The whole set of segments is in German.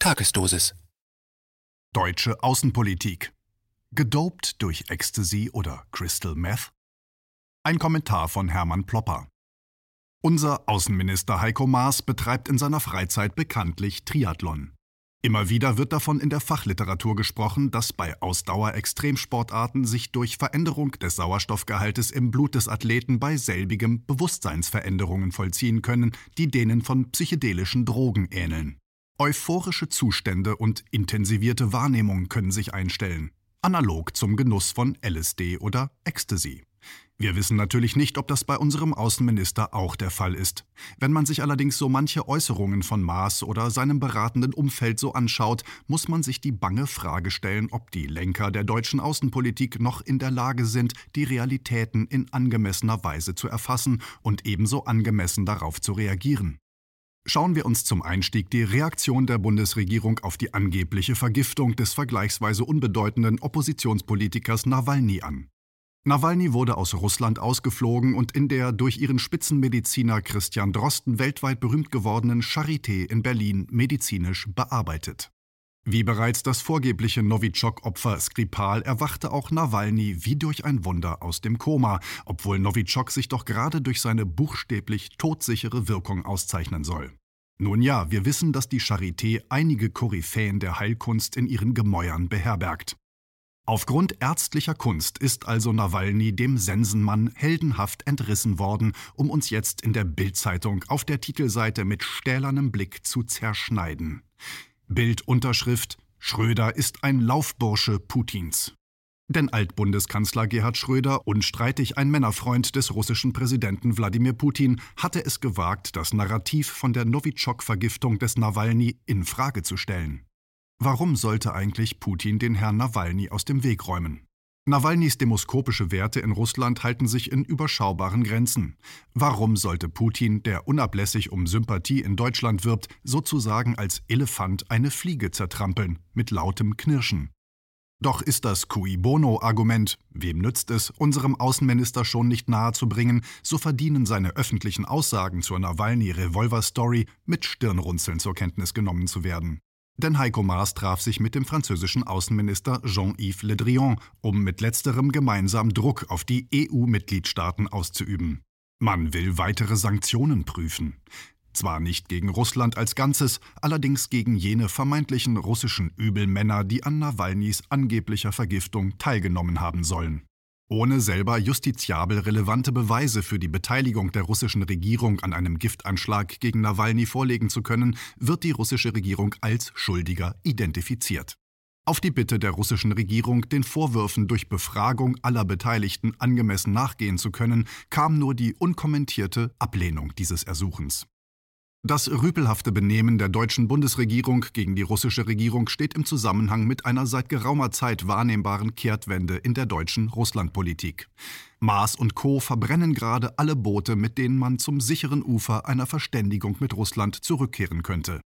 Tagesdosis. Deutsche Außenpolitik. Gedopt durch Ecstasy oder Crystal Meth? Ein Kommentar von Hermann Plopper. Unser Außenminister Heiko Maas betreibt in seiner Freizeit bekanntlich Triathlon. Immer wieder wird davon in der Fachliteratur gesprochen, dass bei Ausdauer-Extremsportarten sich durch Veränderung des Sauerstoffgehaltes im Blut des Athleten bei selbigem Bewusstseinsveränderungen vollziehen können, die denen von psychedelischen Drogen ähneln. Euphorische Zustände und intensivierte Wahrnehmung können sich einstellen, analog zum Genuss von LSD oder Ecstasy. Wir wissen natürlich nicht, ob das bei unserem Außenminister auch der Fall ist. Wenn man sich allerdings so manche Äußerungen von Maas oder seinem beratenden Umfeld so anschaut, muss man sich die bange Frage stellen, ob die Lenker der deutschen Außenpolitik noch in der Lage sind, die Realitäten in angemessener Weise zu erfassen und ebenso angemessen darauf zu reagieren. Schauen wir uns zum Einstieg die Reaktion der Bundesregierung auf die angebliche Vergiftung des vergleichsweise unbedeutenden Oppositionspolitikers Nawalny an. Nawalny wurde aus Russland ausgeflogen und in der durch ihren Spitzenmediziner Christian Drosten weltweit berühmt gewordenen Charité in Berlin medizinisch bearbeitet. Wie bereits das vorgebliche Novichok-Opfer Skripal erwachte auch Nawalny wie durch ein Wunder aus dem Koma, obwohl Novichok sich doch gerade durch seine buchstäblich todsichere Wirkung auszeichnen soll. Nun ja, wir wissen, dass die Charité einige Koryphäen der Heilkunst in ihren Gemäuern beherbergt. Aufgrund ärztlicher Kunst ist also Nawalny dem Sensenmann heldenhaft entrissen worden, um uns jetzt in der Bildzeitung auf der Titelseite mit stählernem Blick zu zerschneiden. Bildunterschrift Schröder ist ein Laufbursche Putins. Denn Altbundeskanzler Gerhard Schröder, unstreitig ein Männerfreund des russischen Präsidenten Wladimir Putin, hatte es gewagt, das Narrativ von der Novichok-Vergiftung des Nawalny in Frage zu stellen. Warum sollte eigentlich Putin den Herrn Nawalny aus dem Weg räumen? Nawalnys demoskopische Werte in Russland halten sich in überschaubaren Grenzen. Warum sollte Putin, der unablässig um Sympathie in Deutschland wirbt, sozusagen als Elefant eine Fliege zertrampeln, mit lautem Knirschen? Doch ist das Cui Bono-Argument, wem nützt es, unserem Außenminister schon nicht nahezubringen, so verdienen seine öffentlichen Aussagen zur Nawalny-Revolver-Story mit Stirnrunzeln zur Kenntnis genommen zu werden. Denn Heiko Maas traf sich mit dem französischen Außenminister Jean-Yves Le Drian, um mit letzterem gemeinsam Druck auf die EU-Mitgliedstaaten auszuüben. Man will weitere Sanktionen prüfen. Zwar nicht gegen Russland als Ganzes, allerdings gegen jene vermeintlichen russischen Übelmänner, die an Nawalnys angeblicher Vergiftung teilgenommen haben sollen. Ohne selber justiziabel relevante Beweise für die Beteiligung der russischen Regierung an einem Giftanschlag gegen Nawalny vorlegen zu können, wird die russische Regierung als Schuldiger identifiziert. Auf die Bitte der russischen Regierung, den Vorwürfen durch Befragung aller Beteiligten angemessen nachgehen zu können, kam nur die unkommentierte Ablehnung dieses Ersuchens. Das rüpelhafte Benehmen der deutschen Bundesregierung gegen die russische Regierung steht im Zusammenhang mit einer seit geraumer Zeit wahrnehmbaren Kehrtwende in der deutschen Russlandpolitik. Maas und Co. verbrennen gerade alle Boote, mit denen man zum sicheren Ufer einer Verständigung mit Russland zurückkehren könnte.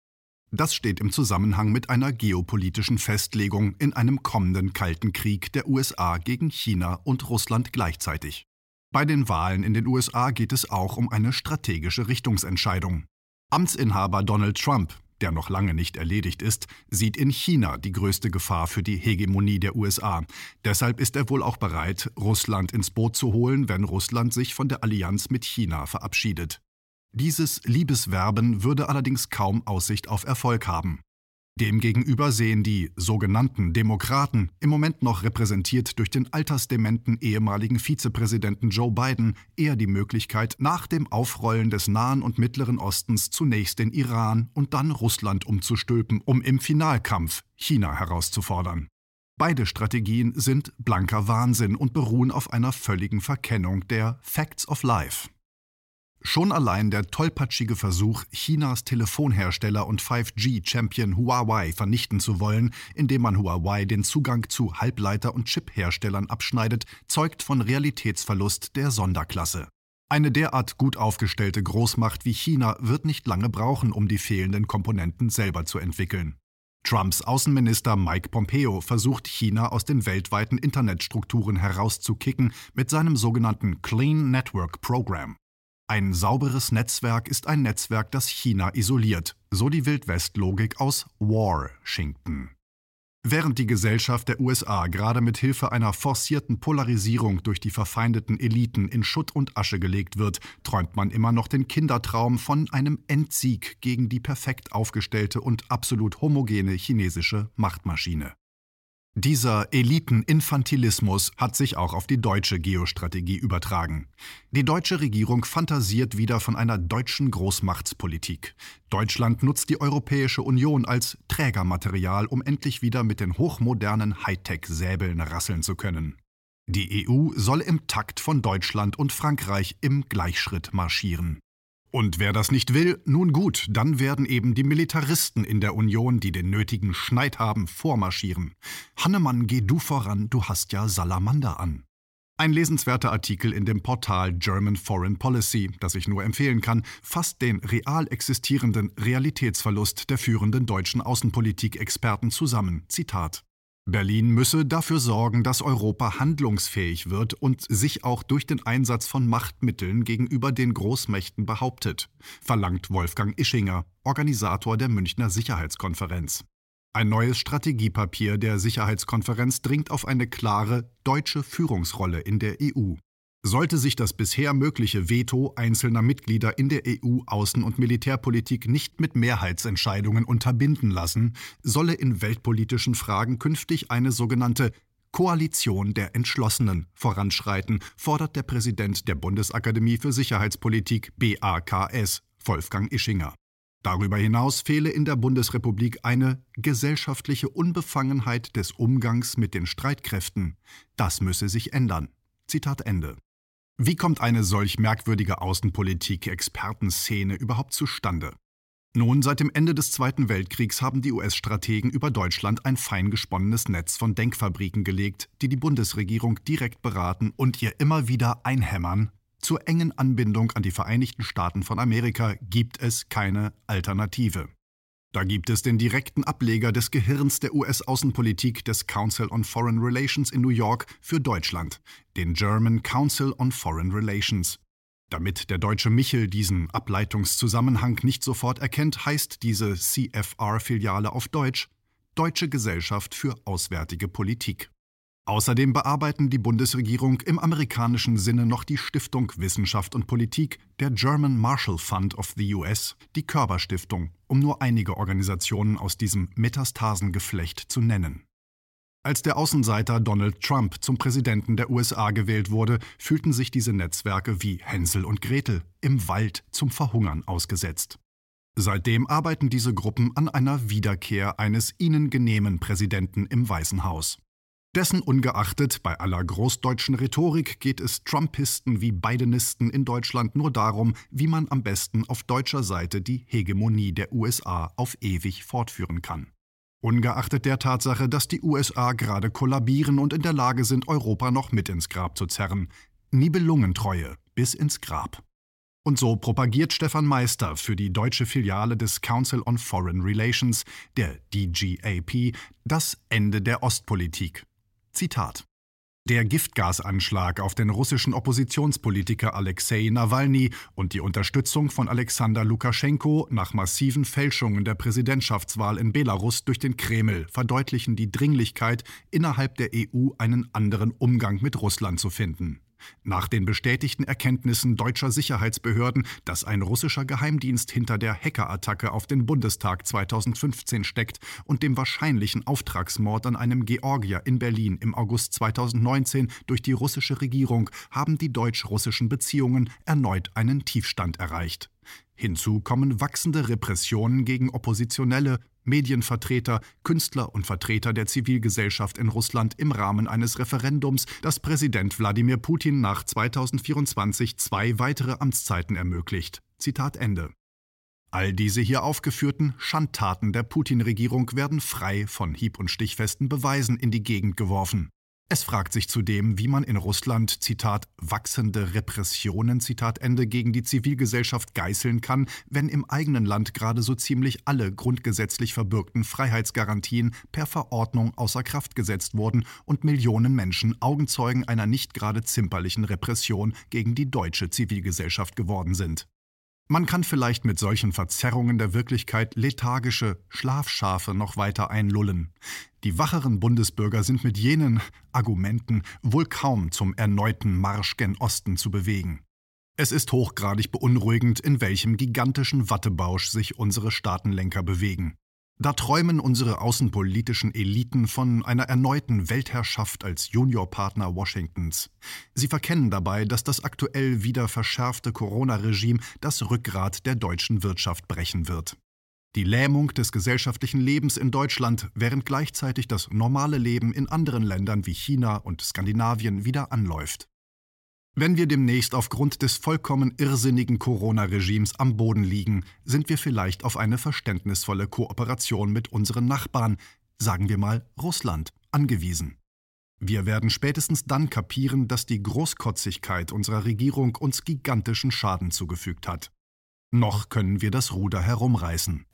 Das steht im Zusammenhang mit einer geopolitischen Festlegung in einem kommenden Kalten Krieg der USA gegen China und Russland gleichzeitig. Bei den Wahlen in den USA geht es auch um eine strategische Richtungsentscheidung. Amtsinhaber Donald Trump, der noch lange nicht erledigt ist, sieht in China die größte Gefahr für die Hegemonie der USA. Deshalb ist er wohl auch bereit, Russland ins Boot zu holen, wenn Russland sich von der Allianz mit China verabschiedet. Dieses Liebeswerben würde allerdings kaum Aussicht auf Erfolg haben. Demgegenüber sehen die sogenannten Demokraten, im Moment noch repräsentiert durch den altersdementen ehemaligen Vizepräsidenten Joe Biden, eher die Möglichkeit, nach dem Aufrollen des Nahen und Mittleren Ostens zunächst den Iran und dann Russland umzustülpen, um im Finalkampf China herauszufordern. Beide Strategien sind blanker Wahnsinn und beruhen auf einer völligen Verkennung der Facts of Life. Schon allein der tollpatschige Versuch, Chinas Telefonhersteller und 5G-Champion Huawei vernichten zu wollen, indem man Huawei den Zugang zu Halbleiter- und Chipherstellern abschneidet, zeugt von Realitätsverlust der Sonderklasse. Eine derart gut aufgestellte Großmacht wie China wird nicht lange brauchen, um die fehlenden Komponenten selber zu entwickeln. Trumps Außenminister Mike Pompeo versucht China aus den weltweiten Internetstrukturen herauszukicken mit seinem sogenannten Clean Network Program. Ein sauberes Netzwerk ist ein Netzwerk, das China isoliert, so die Wildwest-Logik aus War-Schinkton. Während die Gesellschaft der USA gerade mit Hilfe einer forcierten Polarisierung durch die verfeindeten Eliten in Schutt und Asche gelegt wird, träumt man immer noch den Kindertraum von einem Endsieg gegen die perfekt aufgestellte und absolut homogene chinesische Machtmaschine. Dieser Eliteninfantilismus hat sich auch auf die deutsche Geostrategie übertragen. Die deutsche Regierung fantasiert wieder von einer deutschen Großmachtspolitik. Deutschland nutzt die Europäische Union als Trägermaterial, um endlich wieder mit den hochmodernen Hightech-Säbeln rasseln zu können. Die EU soll im Takt von Deutschland und Frankreich im Gleichschritt marschieren. Und wer das nicht will, nun gut, dann werden eben die Militaristen in der Union, die den nötigen Schneid haben, vormarschieren. Hannemann, geh du voran, du hast ja Salamander an. Ein lesenswerter Artikel in dem Portal German Foreign Policy, das ich nur empfehlen kann, fasst den real existierenden Realitätsverlust der führenden deutschen Außenpolitik-Experten zusammen. Zitat Berlin müsse dafür sorgen, dass Europa handlungsfähig wird und sich auch durch den Einsatz von Machtmitteln gegenüber den Großmächten behauptet, verlangt Wolfgang Ischinger, Organisator der Münchner Sicherheitskonferenz. Ein neues Strategiepapier der Sicherheitskonferenz dringt auf eine klare deutsche Führungsrolle in der EU. Sollte sich das bisher mögliche Veto einzelner Mitglieder in der EU-Außen- und Militärpolitik nicht mit Mehrheitsentscheidungen unterbinden lassen, solle in weltpolitischen Fragen künftig eine sogenannte Koalition der Entschlossenen voranschreiten, fordert der Präsident der Bundesakademie für Sicherheitspolitik BAKS, Wolfgang Ischinger. Darüber hinaus fehle in der Bundesrepublik eine gesellschaftliche Unbefangenheit des Umgangs mit den Streitkräften. Das müsse sich ändern. Zitat Ende. Wie kommt eine solch merkwürdige Außenpolitik-Expertenszene überhaupt zustande? Nun, seit dem Ende des Zweiten Weltkriegs haben die US-Strategen über Deutschland ein fein gesponnenes Netz von Denkfabriken gelegt, die die Bundesregierung direkt beraten und ihr immer wieder einhämmern. Zur engen Anbindung an die Vereinigten Staaten von Amerika gibt es keine Alternative. Da gibt es den direkten Ableger des Gehirns der US-Außenpolitik des Council on Foreign Relations in New York für Deutschland, den German Council on Foreign Relations. Damit der deutsche Michel diesen Ableitungszusammenhang nicht sofort erkennt, heißt diese CFR-Filiale auf Deutsch Deutsche Gesellschaft für Auswärtige Politik. Außerdem bearbeiten die Bundesregierung im amerikanischen Sinne noch die Stiftung Wissenschaft und Politik, der German Marshall Fund of the US, die Körperstiftung, um nur einige Organisationen aus diesem Metastasengeflecht zu nennen. Als der Außenseiter Donald Trump zum Präsidenten der USA gewählt wurde, fühlten sich diese Netzwerke wie Hänsel und Gretel im Wald zum Verhungern ausgesetzt. Seitdem arbeiten diese Gruppen an einer Wiederkehr eines ihnen genehmen Präsidenten im Weißen Haus. Dessen ungeachtet, bei aller großdeutschen Rhetorik geht es Trumpisten wie Bidenisten in Deutschland nur darum, wie man am besten auf deutscher Seite die Hegemonie der USA auf ewig fortführen kann. Ungeachtet der Tatsache, dass die USA gerade kollabieren und in der Lage sind, Europa noch mit ins Grab zu zerren. Nibelungentreue bis ins Grab. Und so propagiert Stefan Meister für die deutsche Filiale des Council on Foreign Relations, der DGAP, das Ende der Ostpolitik Zitat der Giftgasanschlag auf den russischen Oppositionspolitiker Alexei Nawalny und die Unterstützung von Alexander Lukaschenko nach massiven Fälschungen der Präsidentschaftswahl in Belarus durch den Kreml verdeutlichen die Dringlichkeit, innerhalb der EU einen anderen Umgang mit Russland zu finden. Nach den bestätigten Erkenntnissen deutscher Sicherheitsbehörden, dass ein russischer Geheimdienst hinter der Hackerattacke auf den Bundestag 2015 steckt und dem wahrscheinlichen Auftragsmord an einem Georgier in Berlin im August 2019 durch die russische Regierung, haben die deutsch-russischen Beziehungen erneut einen Tiefstand erreicht. Hinzu kommen wachsende Repressionen gegen Oppositionelle, Medienvertreter, Künstler und Vertreter der Zivilgesellschaft in Russland im Rahmen eines Referendums, das Präsident Wladimir Putin nach 2024 zwei weitere Amtszeiten ermöglicht. Zitat Ende. All diese hier aufgeführten Schandtaten der Putin-Regierung werden frei von hieb- und stichfesten Beweisen in die Gegend geworfen. Es fragt sich zudem, wie man in Russland, Zitat, wachsende Repressionen, Zitat Ende, gegen die Zivilgesellschaft geißeln kann, wenn im eigenen Land gerade so ziemlich alle grundgesetzlich verbürgten Freiheitsgarantien per Verordnung außer Kraft gesetzt wurden und Millionen Menschen Augenzeugen einer nicht gerade zimperlichen Repression gegen die deutsche Zivilgesellschaft geworden sind. Man kann vielleicht mit solchen Verzerrungen der Wirklichkeit lethargische Schlafschafe noch weiter einlullen. Die wacheren Bundesbürger sind mit jenen Argumenten wohl kaum zum erneuten Marsch gen Osten zu bewegen. Es ist hochgradig beunruhigend, in welchem gigantischen Wattebausch sich unsere Staatenlenker bewegen. Da träumen unsere außenpolitischen Eliten von einer erneuten Weltherrschaft als Juniorpartner Washingtons. Sie verkennen dabei, dass das aktuell wieder verschärfte Corona-Regime das Rückgrat der deutschen Wirtschaft brechen wird. Die Lähmung des gesellschaftlichen Lebens in Deutschland, während gleichzeitig das normale Leben in anderen Ländern wie China und Skandinavien wieder anläuft. Wenn wir demnächst aufgrund des vollkommen irrsinnigen Corona-Regimes am Boden liegen, sind wir vielleicht auf eine verständnisvolle Kooperation mit unseren Nachbarn, sagen wir mal Russland, angewiesen. Wir werden spätestens dann kapieren, dass die Großkotzigkeit unserer Regierung uns gigantischen Schaden zugefügt hat. Noch können wir das Ruder herumreißen.